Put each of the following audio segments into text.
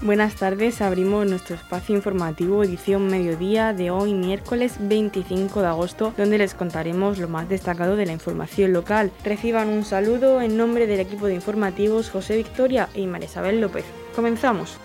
Buenas tardes, abrimos nuestro espacio informativo edición mediodía de hoy miércoles 25 de agosto, donde les contaremos lo más destacado de la información local. Reciban un saludo en nombre del equipo de informativos José Victoria y María Isabel López. Comenzamos.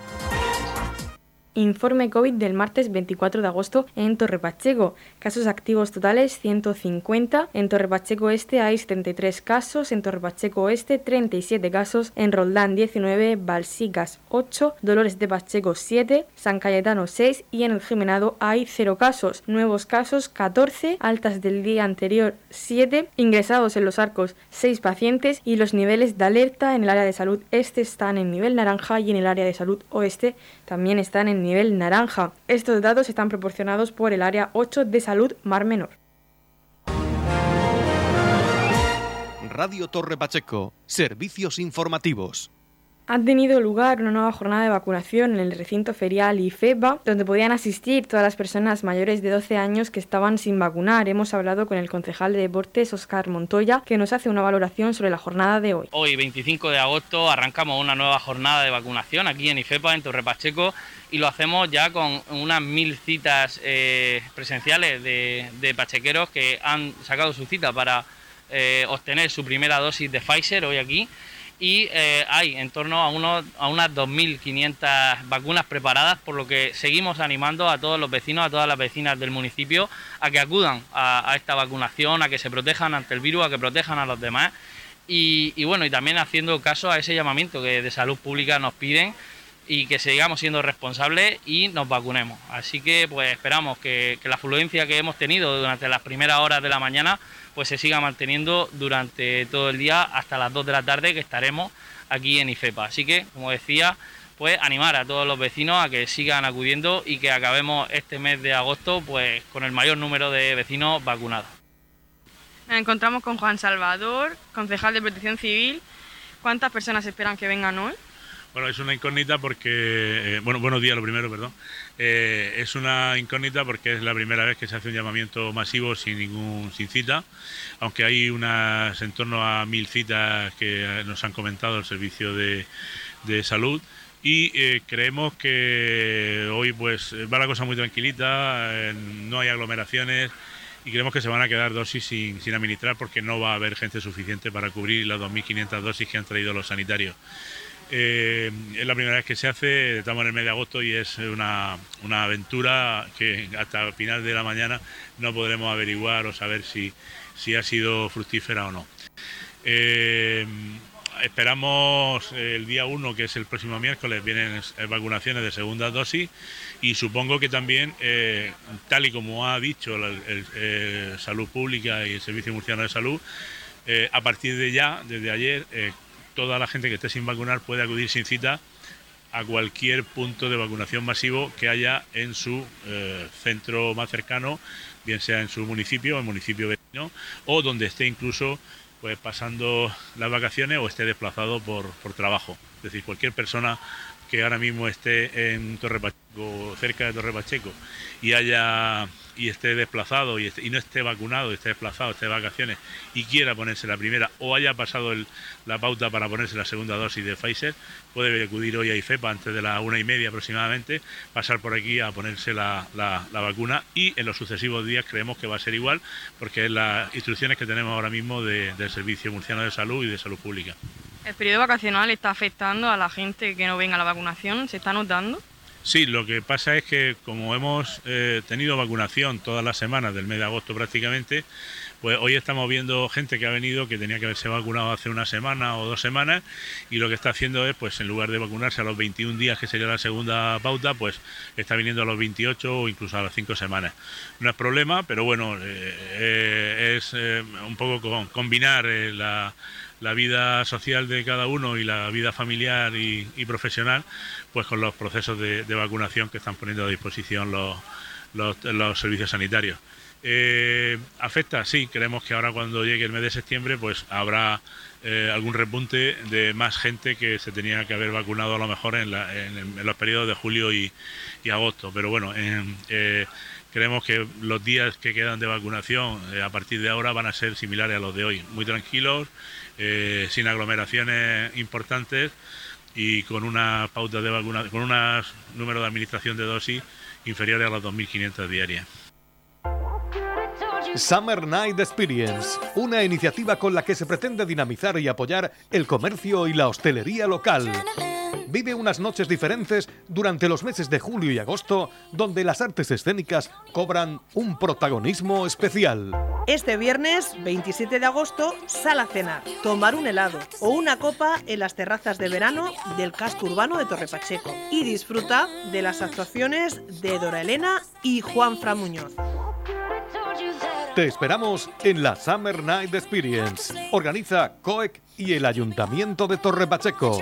Informe COVID del martes 24 de agosto en Torre Pacheco. Casos activos totales 150. En Torre Pacheco Este hay 73 casos. En Torre Pacheco Oeste 37 casos. En Roldán 19. Balsicas 8. Dolores de Pacheco 7. San Cayetano 6. Y en el Jimenado hay 0 casos. Nuevos casos 14. Altas del día anterior 7. Ingresados en los arcos 6 pacientes. Y los niveles de alerta en el área de salud este están en nivel naranja y en el área de salud oeste también están en nivel naranja. Estos datos están proporcionados por el Área 8 de Salud Mar Menor. Radio Torre Pacheco, servicios informativos. Ha tenido lugar una nueva jornada de vacunación en el recinto ferial IFEBA, donde podían asistir todas las personas mayores de 12 años que estaban sin vacunar. Hemos hablado con el concejal de deportes, Oscar Montoya, que nos hace una valoración sobre la jornada de hoy. Hoy, 25 de agosto, arrancamos una nueva jornada de vacunación aquí en IFEPA, en Torre Pacheco, y lo hacemos ya con unas mil citas eh, presenciales de, pachequeros que han sacado su cita para eh, obtener su primera dosis de Pfizer hoy aquí y eh, hay en torno a, unos, a unas 2.500 vacunas preparadas, por lo que seguimos animando a todos los vecinos, a todas las vecinas del municipio a que acudan a, esta vacunación, a que se protejan ante el virus, a que protejan a los demás. Y, bueno, y también haciendo caso a ese llamamiento que de salud pública nos piden y que sigamos siendo responsables y nos vacunemos. Así que pues esperamos que, la afluencia que hemos tenido durante las primeras horas de la mañana pues se siga manteniendo durante todo el día hasta las 2 de la tarde que estaremos aquí en IFEPA. Así que, como decía, pues animar a todos los vecinos a que sigan acudiendo y que acabemos este mes de agosto pues con el mayor número de vecinos vacunados. Nos encontramos con Juan Salvador, concejal de Protección Civil. ¿Cuántas personas esperan que vengan hoy? Bueno, es una incógnita porque, eh, bueno, buenos días lo primero, perdón. Eh, es una incógnita porque es la primera vez que se hace un llamamiento masivo sin ningún sin cita, aunque hay unas en torno a mil citas que nos han comentado el servicio de, salud y eh, creemos que hoy pues va la cosa muy tranquilita, no hay aglomeraciones y creemos que se van a quedar dosis sin, sin administrar porque no va a haber gente suficiente para cubrir las 2.500 dosis que han traído los sanitarios. Eh, es la primera vez que se hace, estamos en el mes de agosto y es una, aventura que hasta el final de la mañana no podremos averiguar o saber si, si ha sido fructífera o no. Eh, esperamos el día 1, que es el próximo miércoles, vienen vacunaciones de segunda dosis y supongo que también, eh, tal y como ha dicho el, Salud Pública y el Servicio Murciano de Salud, a partir de ya, desde ayer, toda la gente que esté sin vacunar puede acudir sin cita a cualquier punto de vacunación masivo que haya en su eh, centro más cercano, bien sea en su municipio, en municipio vecino, o donde esté incluso pues pasando las vacaciones o esté desplazado por, por trabajo. Es decir, cualquier persona que ahora mismo esté en Torre Pacheco, cerca de Torre Pacheco, y haya y esté desplazado y, y no esté vacunado, esté desplazado, esté de vacaciones y quiera ponerse la primera o haya pasado la pauta para ponerse la segunda dosis de Pfizer, puede acudir hoy a IFEPA antes de la una y media aproximadamente, pasar por aquí a ponerse la, vacuna y en los sucesivos días creemos que va a ser igual porque es las instrucciones que tenemos ahora mismo del Servicio Murciano de Salud y de Salud Pública. ¿El periodo vacacional está afectando a la gente que no venga a la vacunación? ¿Se está notando? Sí, lo que pasa es que como hemos eh, tenido vacunación todas las semanas del mes de agosto prácticamente, pues hoy estamos viendo gente que ha venido que tenía que haberse vacunado hace una semana o dos semanas y lo que está haciendo es, pues en lugar de vacunarse a los 21 días, que sería la segunda pauta, pues está viniendo a los 28 o incluso a las 5 semanas. No es problema, pero bueno, eh, eh, es un poco combinar la la vida social de cada uno y la vida familiar y, profesional, pues con los procesos de, vacunación que están poniendo a disposición los, los, servicios sanitarios. Eh, ¿Afecta? Sí, creemos que ahora cuando llegue el mes de septiembre pues habrá eh, algún repunte de más gente que se tenía que haber vacunado a lo mejor en, los periodos de julio y, agosto. Pero bueno, eh, creemos que los días que quedan de vacunación a partir de ahora van a ser similares a los de hoy, muy tranquilos, eh, sin aglomeraciones importantes y con una pauta de vacuna, con un número de administración de dosis inferiores a las 2.500 diarias. Summer Night Experience, una iniciativa con la que se pretende dinamizar y apoyar el comercio y la hostelería local. Vive unas noches diferentes durante los meses de julio y agosto, donde las artes escénicas cobran un protagonismo especial. Este viernes 27 de agosto, sal a cenar, tomar un helado o una copa en las terrazas de verano del casco urbano de Torre Pacheco y disfruta de las actuaciones de Dora Elena y Juan Fra Muñoz. Te esperamos en la Summer Night Experience. Organiza COEC y el Ayuntamiento de Torre Pacheco.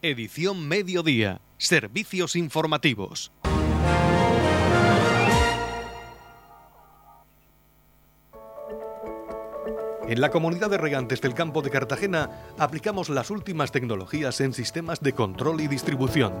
Edición Mediodía. Servicios informativos. En la comunidad de regantes del campo de Cartagena aplicamos las últimas tecnologías en sistemas de control y distribución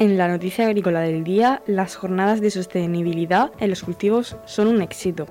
En la noticia agrícola del día, las jornadas de sostenibilidad en los cultivos son un éxito.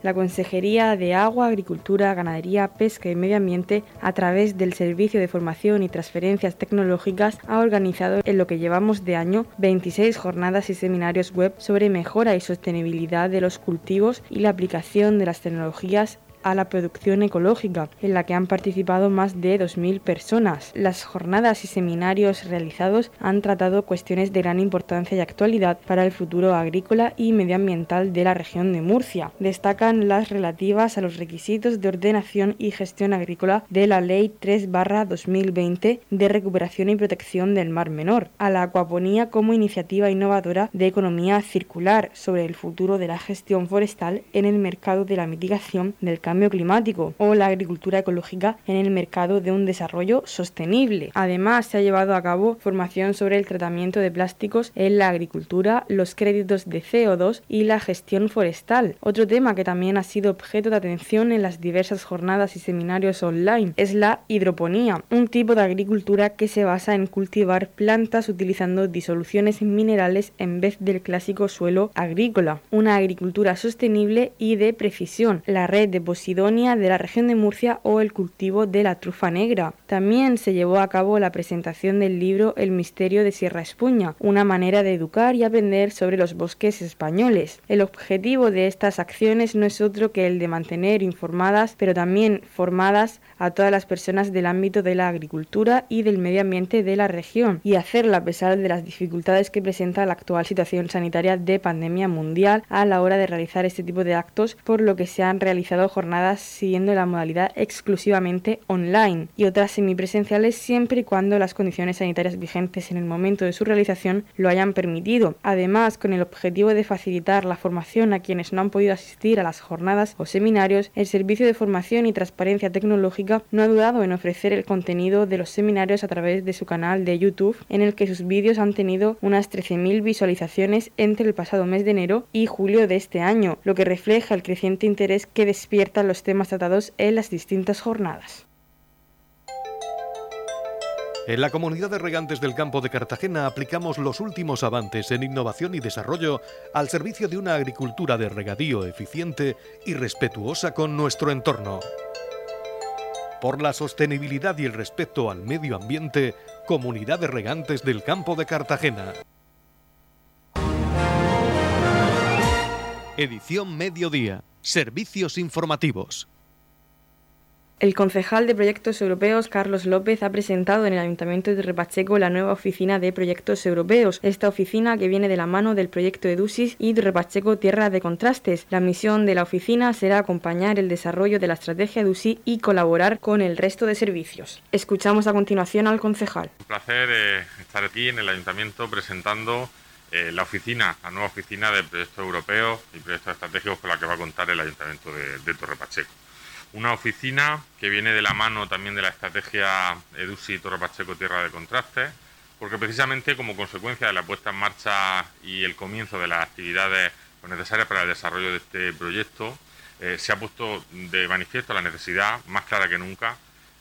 La Consejería de Agua, Agricultura, Ganadería, Pesca y Medio Ambiente, a través del Servicio de Formación y Transferencias Tecnológicas, ha organizado en lo que llevamos de año 26 jornadas y seminarios web sobre mejora y sostenibilidad de los cultivos y la aplicación de las tecnologías a la producción ecológica, en la que han participado más de 2.000 personas. Las jornadas y seminarios realizados han tratado cuestiones de gran importancia y actualidad para el futuro agrícola y medioambiental de la región de Murcia. Destacan las relativas a los requisitos de ordenación y gestión agrícola de la Ley 3-2020 de recuperación y protección del Mar Menor, a la acuaponía como iniciativa innovadora de economía circular sobre el futuro de la gestión forestal en el mercado de la mitigación del climático o la agricultura ecológica en el mercado de un desarrollo sostenible. Además, se ha llevado a cabo formación sobre el tratamiento de plásticos en la agricultura, los créditos de CO2 y la gestión forestal. Otro tema que también ha sido objeto de atención en las diversas jornadas y seminarios online es la hidroponía, un tipo de agricultura que se basa en cultivar plantas utilizando disoluciones minerales en vez del clásico suelo agrícola. Una agricultura sostenible y de precisión. La red de Sidonia de la región de Murcia o el cultivo de la trufa negra. También se llevó a cabo la presentación del libro El misterio de Sierra Espuña, una manera de educar y aprender sobre los bosques españoles. El objetivo de estas acciones no es otro que el de mantener informadas, pero también formadas a todas las personas del ámbito de la agricultura y del medio ambiente de la región y hacerlo a pesar de las dificultades que presenta la actual situación sanitaria de pandemia mundial a la hora de realizar este tipo de actos, por lo que se han realizado jornadas siguiendo la modalidad exclusivamente online y otras semipresenciales siempre y cuando las condiciones sanitarias vigentes en el momento de su realización lo hayan permitido. Además, con el objetivo de facilitar la formación a quienes no han podido asistir a las jornadas o seminarios, el Servicio de Formación y Transparencia Tecnológica no ha dudado en ofrecer el contenido de los seminarios a través de su canal de YouTube, en el que sus vídeos han tenido unas 13.000 visualizaciones entre el pasado mes de enero y julio de este año, lo que refleja el creciente interés que despiertan los temas tratados en las distintas jornadas. En la comunidad de regantes del campo de Cartagena aplicamos los últimos avances en innovación y desarrollo al servicio de una agricultura de regadío eficiente y respetuosa con nuestro entorno por la sostenibilidad y el respeto al medio ambiente, Comunidad de Regantes del Campo de Cartagena. Edición Mediodía. Servicios informativos. El concejal de Proyectos Europeos, Carlos López, ha presentado en el Ayuntamiento de Repacheco la nueva oficina de Proyectos Europeos. Esta oficina, que viene de la mano del proyecto EDUSIS y Repacheco Tierra de Contrastes. La misión de la oficina será acompañar el desarrollo de la estrategia EDUSI y colaborar con el resto de servicios. Escuchamos a continuación al concejal. Un placer eh, estar aquí en el Ayuntamiento presentando eh, la oficina, la nueva oficina de proyectos europeos y proyectos estratégicos con la que va a contar el Ayuntamiento de, de Torre Pacheco una oficina que viene de la mano también de la estrategia EDUSI Torre Pacheco Tierra de Contraste, porque precisamente como consecuencia de la puesta en marcha y el comienzo de las actividades necesarias para el desarrollo de este proyecto, eh, se ha puesto de manifiesto la necesidad, más clara que nunca,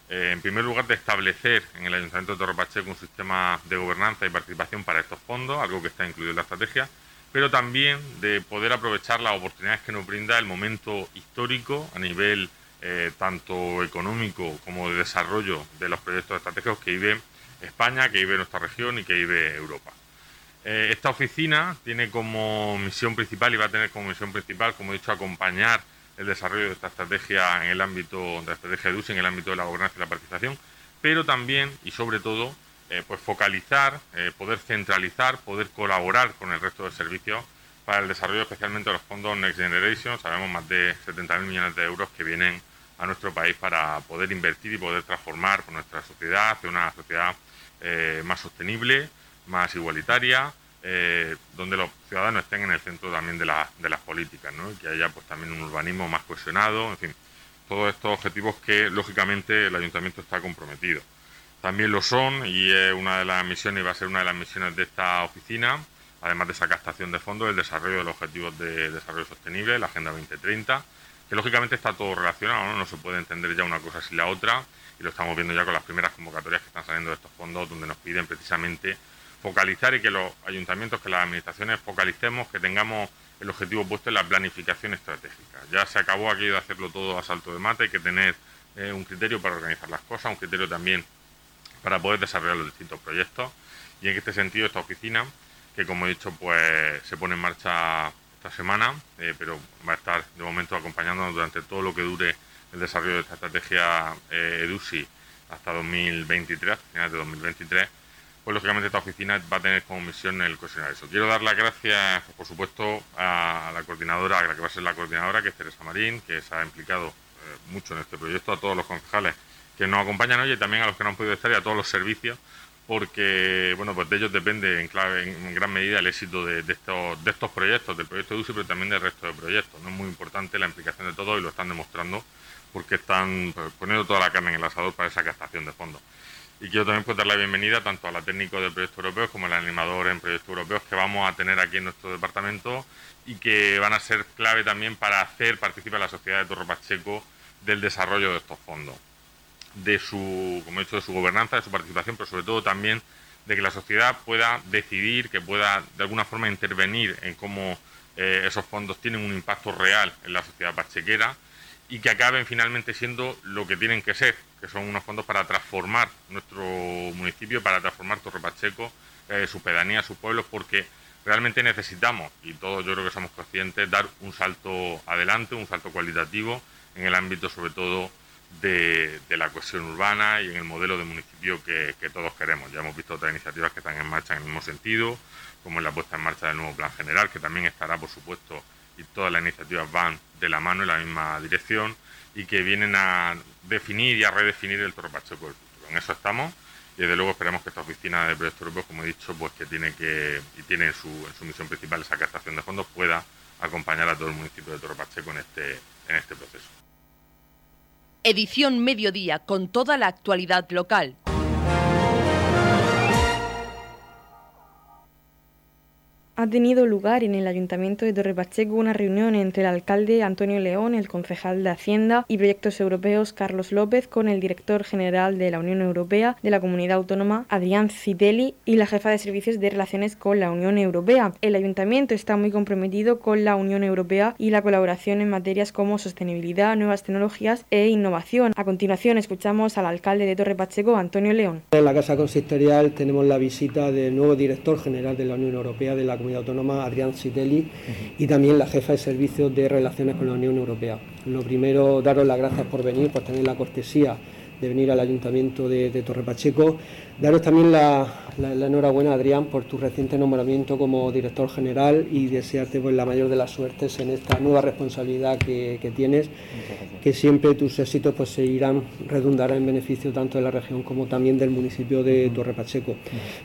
eh, en primer lugar, de establecer en el Ayuntamiento de Torre Pacheco un sistema de gobernanza y participación para estos fondos, algo que está incluido en la estrategia, pero también de poder aprovechar las oportunidades que nos brinda el momento histórico a nivel eh, tanto económico como de desarrollo de los proyectos estratégicos que vive España, que vive nuestra región y que vive Europa. esta oficina tiene como misión principal y va a tener como misión principal, como he dicho, acompañar el desarrollo de esta estrategia en el ámbito de la estrategia de USI, en el ámbito de la gobernanza y la participación, pero también y sobre todo eh, pues focalizar, eh, poder centralizar, poder colaborar con el resto de servicios para el desarrollo especialmente de los fondos Next Generation. Sabemos más de 70.000 millones de euros que vienen a nuestro país para poder invertir y poder transformar nuestra sociedad hacia una sociedad eh, más sostenible, más igualitaria, eh, donde los ciudadanos estén en el centro también de, las políticas, ¿no? y que haya pues también un urbanismo más cohesionado, en fin, todos estos objetivos que lógicamente el ayuntamiento está comprometido. También lo son y es una de las misiones y va a ser una de las misiones de esta oficina, además de esa captación de fondos, el desarrollo de los objetivos de desarrollo sostenible, la Agenda 2030, que lógicamente está todo relacionado, ¿no? se puede entender ya una cosa sin la otra y lo estamos viendo ya con las primeras convocatorias que están saliendo de estos fondos donde nos piden precisamente focalizar y que los ayuntamientos, que las administraciones focalicemos, que tengamos el objetivo puesto en la planificación estratégica. Ya se acabó aquí de hacerlo todo a salto de mate, hay que tener eh, un criterio para organizar las cosas, un criterio también para poder desarrollar los distintos proyectos. Y en este sentido, esta oficina, que como he dicho, pues se pone en marcha esta semana, eh, pero va a estar de momento acompañándonos durante todo lo que dure el desarrollo de esta estrategia eh, EDUSI hasta 2023, finales de 2023 pues lógicamente esta oficina va a tener como misión el cohesionar eso. Quiero dar las gracias, por supuesto, a la coordinadora, a la que va a ser la coordinadora, que es Teresa Marín, que se ha implicado eh, mucho en este proyecto, a todos los concejales que nos acompañan hoy y también a los que no han podido estar y a todos los servicios, porque bueno, pues de ellos depende en, clave, en, gran medida el éxito de, estos, de estos proyectos, del proyecto de UCI, pero también del resto de proyectos. No es muy importante la implicación de todos y lo están demostrando porque están pues, poniendo toda la carne en el asador para esa captación de fondos. Y quiero también pues, dar la bienvenida tanto a la técnico de proyectos europeos como al animador en proyectos europeos que vamos a tener aquí en nuestro departamento y que van a ser clave también para hacer participar a la sociedad de Torre Pacheco del desarrollo de estos fondos, de su, como he dicho, de su gobernanza, de su participación, pero sobre todo también de que la sociedad pueda decidir, que pueda de alguna forma intervenir en cómo eh, esos fondos tienen un impacto real en la sociedad pachequera y que acaben finalmente siendo lo que tienen que ser, que son unos fondos para transformar nuestro municipio, para transformar Torre Pacheco, eh, su pedanía, sus pueblos, porque realmente necesitamos, y todos yo creo que somos conscientes, dar un salto adelante, un salto cualitativo en el ámbito sobre todo de, la cohesión urbana y en el modelo de municipio que, todos queremos. Ya hemos visto otras iniciativas que están en marcha en el mismo sentido, como es la puesta en marcha del nuevo plan general, que también estará, por supuesto, y todas las iniciativas van de la mano en la misma dirección y que vienen a definir y a redefinir el Torre Pacheco del futuro. En eso estamos y desde luego esperamos que esta oficina de proyectos europeos, como he dicho, pues que tiene que y tiene en su, en su misión principal esa captación de fondos, pueda acompañar a todo el municipio de Torre Pacheco en este, en este proceso. Edición Mediodía con toda la actualidad local. Ha tenido lugar en el Ayuntamiento de Torre Pacheco una reunión entre el alcalde Antonio León, el concejal de Hacienda y Proyectos Europeos Carlos López con el director general de la Unión Europea de la Comunidad Autónoma Adrián Citelli y la jefa de servicios de relaciones con la Unión Europea. El Ayuntamiento está muy comprometido con la Unión Europea y la colaboración en materias como sostenibilidad, nuevas tecnologías e innovación. A continuación escuchamos al alcalde de Torre Pacheco, Antonio León. En la Casa Consistorial tenemos la visita del nuevo director general de la Unión Europea de la Autónoma, Adrián Citelli, y también la jefa de servicios de relaciones con la Unión Europea. Lo primero, daros las gracias por venir, por tener la cortesía de venir al Ayuntamiento de, Torre Pacheco. Daros también la, enhorabuena, Adrián, por tu reciente nombramiento como director general y desearte pues, la mayor de las suertes en esta nueva responsabilidad que, tienes, que siempre tus éxitos pues, seguirán, redundarán en beneficio tanto de la región como también del municipio de Torre Pacheco.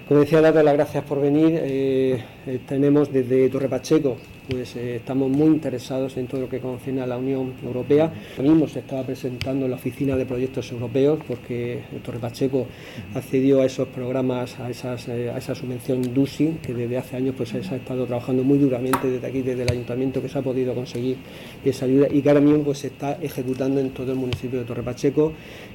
Como decía, daros las gracias por venir. Eh, eh, tenemos desde Torre Pacheco pues eh, estamos muy interesados en todo lo que concierne a la Unión Europea. Mismo se estaba presentando en la oficina de proyectos europeos porque Torre Pacheco accedió a esos programas, a, esas, eh, a esa subvención DUSI, que desde hace años pues, se ha estado trabajando muy duramente desde aquí, desde el ayuntamiento, que se ha podido conseguir esa ayuda y que ahora mismo pues, se está ejecutando en todo el municipio de Torre Pacheco,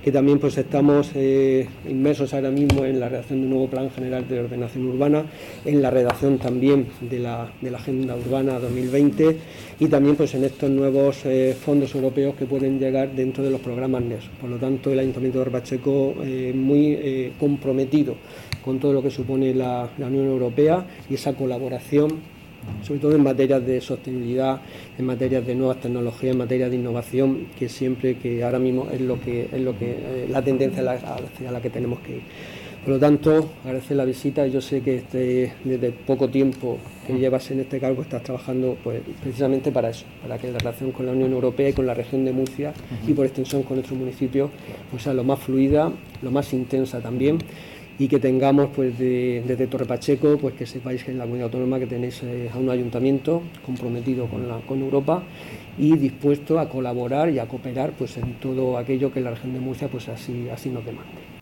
que también pues, estamos eh, inmersos ahora mismo en la redacción de un nuevo plan general de ordenación urbana, en la redacción también de la, de la Agenda Urbana 2020 y también pues, en estos nuevos eh, fondos europeos que pueden llegar dentro de los programas NES. Por lo tanto, el Ayuntamiento de Torre Pacheco eh, muy comprometido con todo lo que supone la, la Unión Europea y esa colaboración sobre todo en materias de sostenibilidad, en materias de nuevas tecnologías, en materias de innovación, que siempre, que ahora mismo es lo que es lo que eh, la tendencia a la, que tenemos que ir. Por lo tanto, agradecer la visita. Yo sé que este, desde poco tiempo que llevas en este cargo estás trabajando pues, precisamente para eso, para que la relación con la Unión Europea y con la región de Murcia y por extensión con nuestro municipio pues, sea lo más fluida, lo más intensa también y que tengamos pues desde Torre Pacheco pues que sepáis que en la comunidad autónoma que tenéis eh, a un ayuntamiento comprometido con, la, con Europa y dispuesto a colaborar y a cooperar pues en todo aquello que la región de Murcia pues así, así nos demande.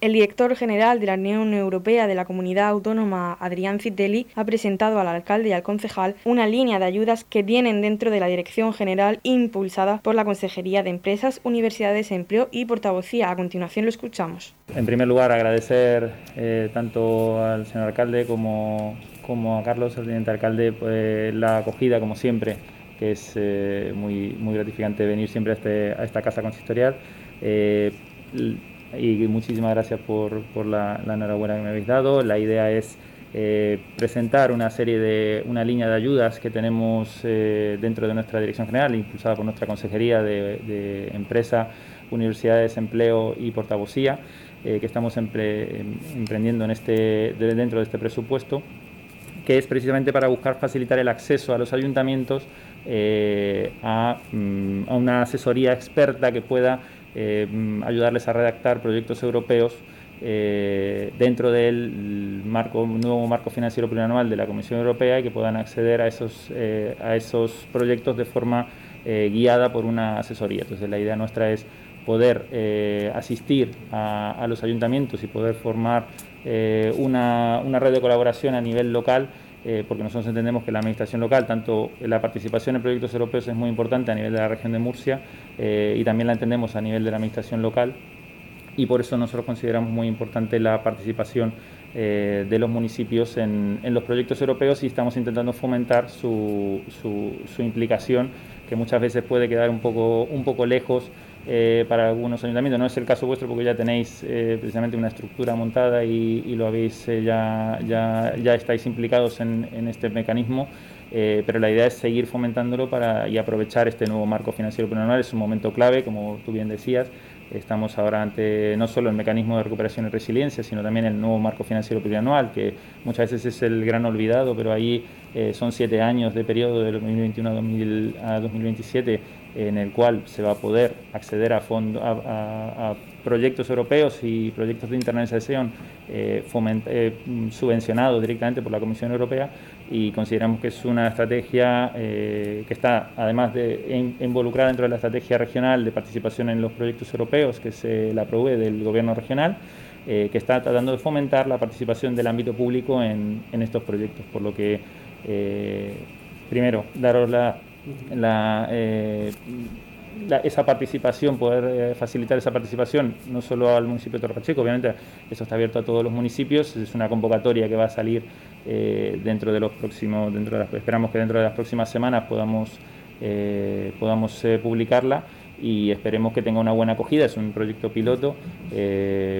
El director general de la Unión Europea de la Comunidad Autónoma, Adrián Citelli, ha presentado al alcalde y al concejal una línea de ayudas que vienen dentro de la Dirección General impulsada por la Consejería de Empresas, Universidades, Empleo y Portavocía. A continuación lo escuchamos. En primer lugar, agradecer eh, tanto al señor alcalde como, como a Carlos, el teniente alcalde, pues, la acogida, como siempre, que es eh, muy, muy gratificante venir siempre a, este, a esta casa consistorial. Eh, y muchísimas gracias por, por la, enhorabuena que me habéis dado. La idea es eh, presentar una serie de, una línea de ayudas que tenemos eh, dentro de nuestra dirección general, impulsada por nuestra Consejería de, Empresa, Universidades, Empleo y Portavocía, eh, que estamos emprendiendo en este, dentro de este presupuesto, que es precisamente para buscar facilitar el acceso a los ayuntamientos mm, a una asesoría experta que pueda eh, ayudarles a redactar proyectos europeos eh, dentro del nuevo marco financiero plurianual de la Comisión Europea y que puedan acceder a esos, eh, a esos proyectos de forma guiada por una asesoría. Entonces la idea nuestra es poder asistir a, los ayuntamientos y poder formar una, una red de colaboración a nivel local eh, porque nosotros entendemos que la administración local, tanto la participación en proyectos europeos es muy importante a nivel de la región de Murcia eh, y también la entendemos a nivel de la administración local y por eso nosotros consideramos muy importante la participación eh, de los municipios en, los proyectos europeos y estamos intentando fomentar su, su, implicación, que muchas veces puede quedar un poco, un poco lejos eh, para algunos ayuntamientos. No es el caso vuestro porque ya tenéis eh, precisamente una estructura montada y, lo habéis eh, ya, ya, ya, estáis implicados en, en este mecanismo. pero la idea es seguir fomentándolo para, y aprovechar este nuevo marco financiero plurianual. Es un momento clave, como tú bien decías. Estamos ahora ante no solo el mecanismo de recuperación y resiliencia, sino también el nuevo marco financiero plurianual, que muchas veces es el gran olvidado, pero ahí son siete años de periodo de 2021 a 2027 en el cual se va a poder acceder a, fondo, a, proyectos europeos y proyectos de internacionalización eh, eh, subvencionados directamente por la Comisión Europea y consideramos que es una estrategia eh, que está además de involucrada dentro de la estrategia regional de participación en los proyectos europeos que se la provee del gobierno regional que está tratando de fomentar la participación del ámbito público en, en estos proyectos por lo que primero daros la eh, la, esa participación, poder eh, facilitar esa participación, no solo al municipio de Torpacheco, obviamente eso está abierto a todos los municipios, es una convocatoria que va a salir eh, dentro de los próximos, dentro de esperamos que dentro de las próximas semanas podamos, podamos publicarla y esperemos que tenga una buena acogida. Es un proyecto piloto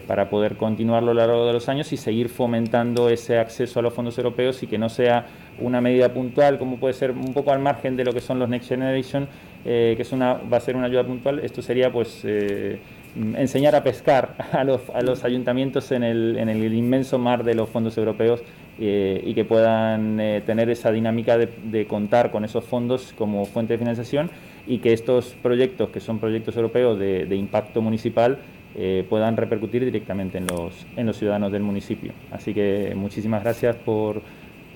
para poder continuarlo a lo largo de los años y seguir fomentando ese acceso a los fondos europeos y que no sea una medida puntual, como puede ser un poco al margen de lo que son los Next Generation, eh, que es una, va a ser una ayuda puntual. Esto sería pues eh, enseñar a pescar a los, a los ayuntamientos en el, en el, inmenso mar de los fondos europeos eh, y que puedan tener esa dinámica de, contar con esos fondos como fuente de financiación y que estos proyectos, que son proyectos europeos de, impacto municipal, puedan repercutir directamente en los, en los ciudadanos del municipio. Así que muchísimas gracias por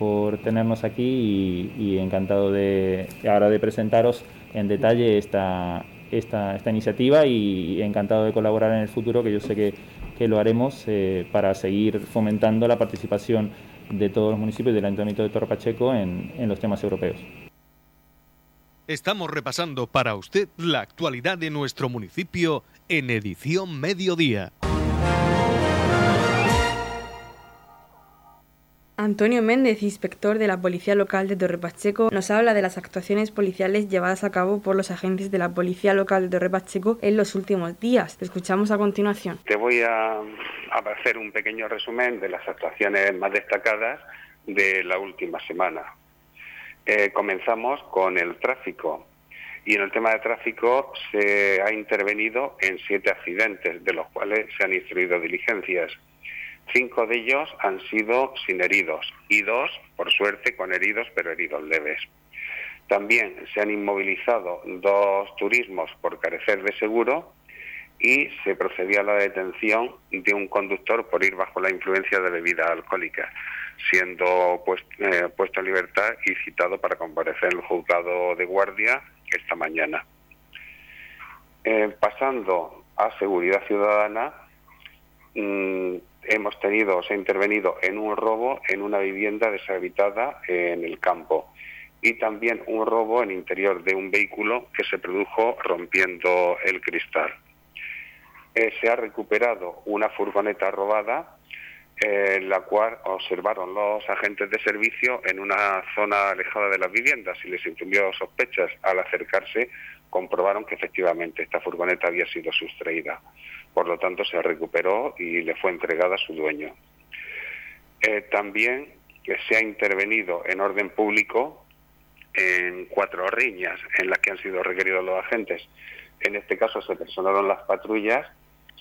por tenernos aquí y, encantado de ahora de presentaros en detalle esta, esta, esta iniciativa y, encantado de colaborar en el futuro, que yo sé que, que lo haremos eh, para seguir fomentando la participación de todos los municipios del Ayuntamiento de Torre Pacheco en, en los temas europeos. Estamos repasando para usted la actualidad de nuestro municipio en edición mediodía. Antonio Méndez, inspector de la Policía Local de Torre Pacheco, nos habla de las actuaciones policiales llevadas a cabo por los agentes de la Policía Local de Torre Pacheco en los últimos días. Te escuchamos a continuación. Te voy a, hacer un pequeño resumen de las actuaciones más destacadas de la última semana. Eh, comenzamos con el tráfico. Y en el tema de tráfico se ha intervenido en siete accidentes, de los cuales se han instruido diligencias. Cinco de ellos han sido sin heridos y dos, por suerte, con heridos, pero heridos leves. También se han inmovilizado dos turismos por carecer de seguro y se procedió a la detención de un conductor por ir bajo la influencia de bebida alcohólica, siendo eh, puesto en libertad y citado para comparecer en el juzgado de guardia esta mañana. Eh, pasando a seguridad ciudadana, mm, hemos tenido, se ha intervenido en un robo en una vivienda deshabitada en el campo y también un robo en interior de un vehículo que se produjo rompiendo el cristal. Eh, se ha recuperado una furgoneta robada, eh, la cual observaron los agentes de servicio en una zona alejada de las viviendas y les infundió sospechas. Al acercarse, comprobaron que efectivamente esta furgoneta había sido sustraída. Por lo tanto, se recuperó y le fue entregada a su dueño. Eh, también se ha intervenido en orden público en cuatro riñas en las que han sido requeridos los agentes. En este caso se personaron las patrullas,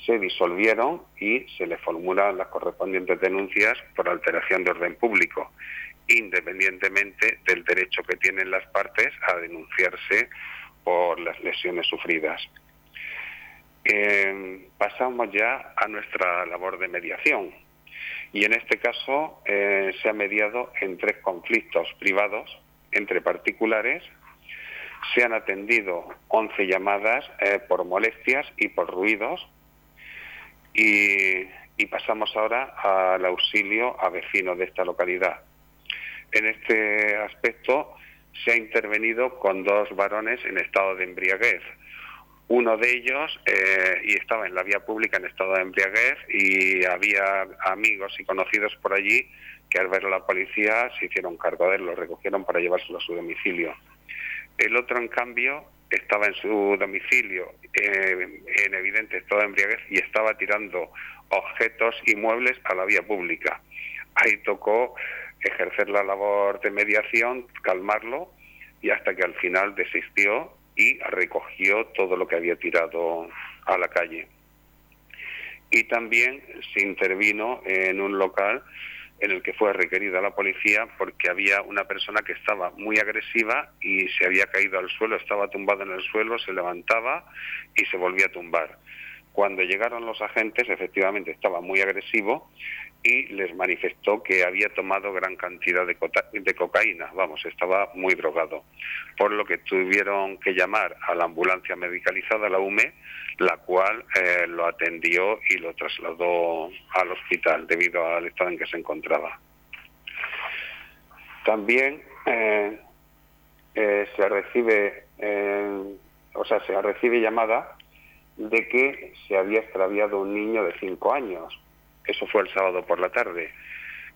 se disolvieron y se le formulan las correspondientes denuncias por alteración de orden público, independientemente del derecho que tienen las partes a denunciarse por las lesiones sufridas. Eh, pasamos ya a nuestra labor de mediación. Y en este caso eh, se ha mediado en tres conflictos privados entre particulares. Se han atendido 11 llamadas eh, por molestias y por ruidos. Y, y pasamos ahora al auxilio a vecinos de esta localidad. En este aspecto se ha intervenido con dos varones en estado de embriaguez uno de ellos eh, y estaba en la vía pública en estado de embriaguez y había amigos y conocidos por allí que al ver a la policía se hicieron cargo de él, lo recogieron para llevárselo a su domicilio. El otro, en cambio, estaba en su domicilio eh, en evidente estado de embriaguez y estaba tirando objetos y muebles a la vía pública. Ahí tocó ejercer la labor de mediación, calmarlo y hasta que al final desistió y recogió todo lo que había tirado a la calle. Y también se intervino en un local en el que fue requerida la policía porque había una persona que estaba muy agresiva y se había caído al suelo, estaba tumbado en el suelo, se levantaba y se volvía a tumbar. Cuando llegaron los agentes, efectivamente estaba muy agresivo y les manifestó que había tomado gran cantidad de, de, cocaína, vamos, estaba muy drogado, por lo que tuvieron que llamar a la ambulancia medicalizada, la UME, la cual eh, lo atendió y lo trasladó al hospital debido al estado en que se encontraba. También eh, eh, se recibe, o sea, se recibe llamada de que se había extraviado un niño de cinco años eso fue el sábado por la tarde.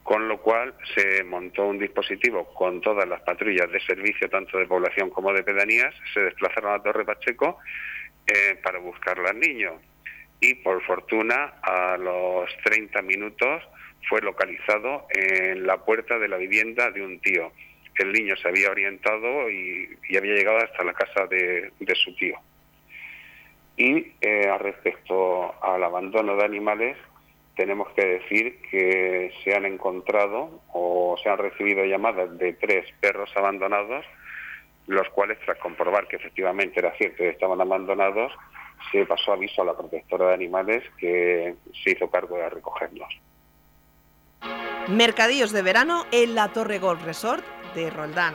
Con lo cual se montó un dispositivo con todas las patrullas de servicio, tanto de población como de pedanías, se desplazaron a Torre Pacheco eh, para buscar al niño. Y por fortuna, a los 30 minutos fue localizado en la puerta de la vivienda de un tío. El niño se había orientado y, había llegado hasta la casa de, su tío. Y eh, respecto al abandono de animales, tenemos que decir que se han encontrado o se han recibido llamadas de tres perros abandonados, los cuales tras comprobar que efectivamente era cierto que estaban abandonados, se pasó aviso a la protectora de animales que se hizo cargo de recogerlos. Mercadillos de verano en la Torre Golf Resort de Roldán,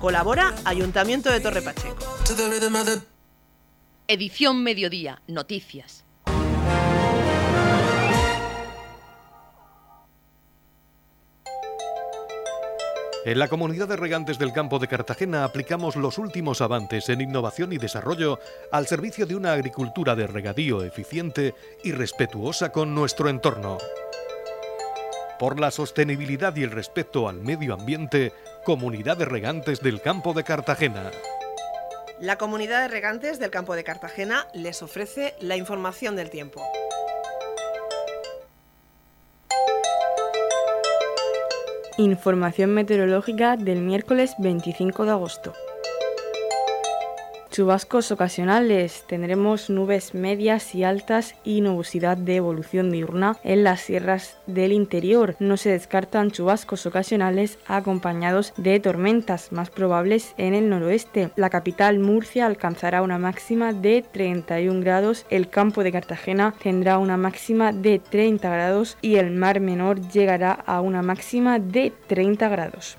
Colabora Ayuntamiento de Torre Pacheco. Edición Mediodía, Noticias. En la comunidad de regantes del campo de Cartagena aplicamos los últimos avances en innovación y desarrollo al servicio de una agricultura de regadío eficiente y respetuosa con nuestro entorno. Por la sostenibilidad y el respeto al medio ambiente, Comunidad de Regantes del Campo de Cartagena. La comunidad de regantes del campo de Cartagena les ofrece la información del tiempo. Información meteorológica del miércoles 25 de agosto. Chubascos ocasionales. Tendremos nubes medias y altas y nubosidad de evolución diurna en las sierras del interior. No se descartan chubascos ocasionales acompañados de tormentas más probables en el noroeste. La capital Murcia alcanzará una máxima de 31 grados. El campo de Cartagena tendrá una máxima de 30 grados y el mar menor llegará a una máxima de 30 grados.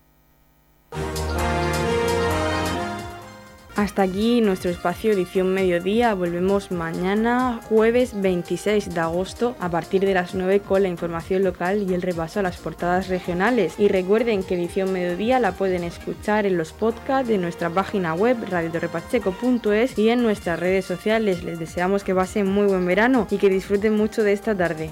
Hasta aquí nuestro espacio edición mediodía. Volvemos mañana, jueves 26 de agosto, a partir de las 9 con la información local y el repaso a las portadas regionales. Y recuerden que edición mediodía la pueden escuchar en los podcasts de nuestra página web radiotorrepacheco.es y en nuestras redes sociales. Les deseamos que pasen muy buen verano y que disfruten mucho de esta tarde.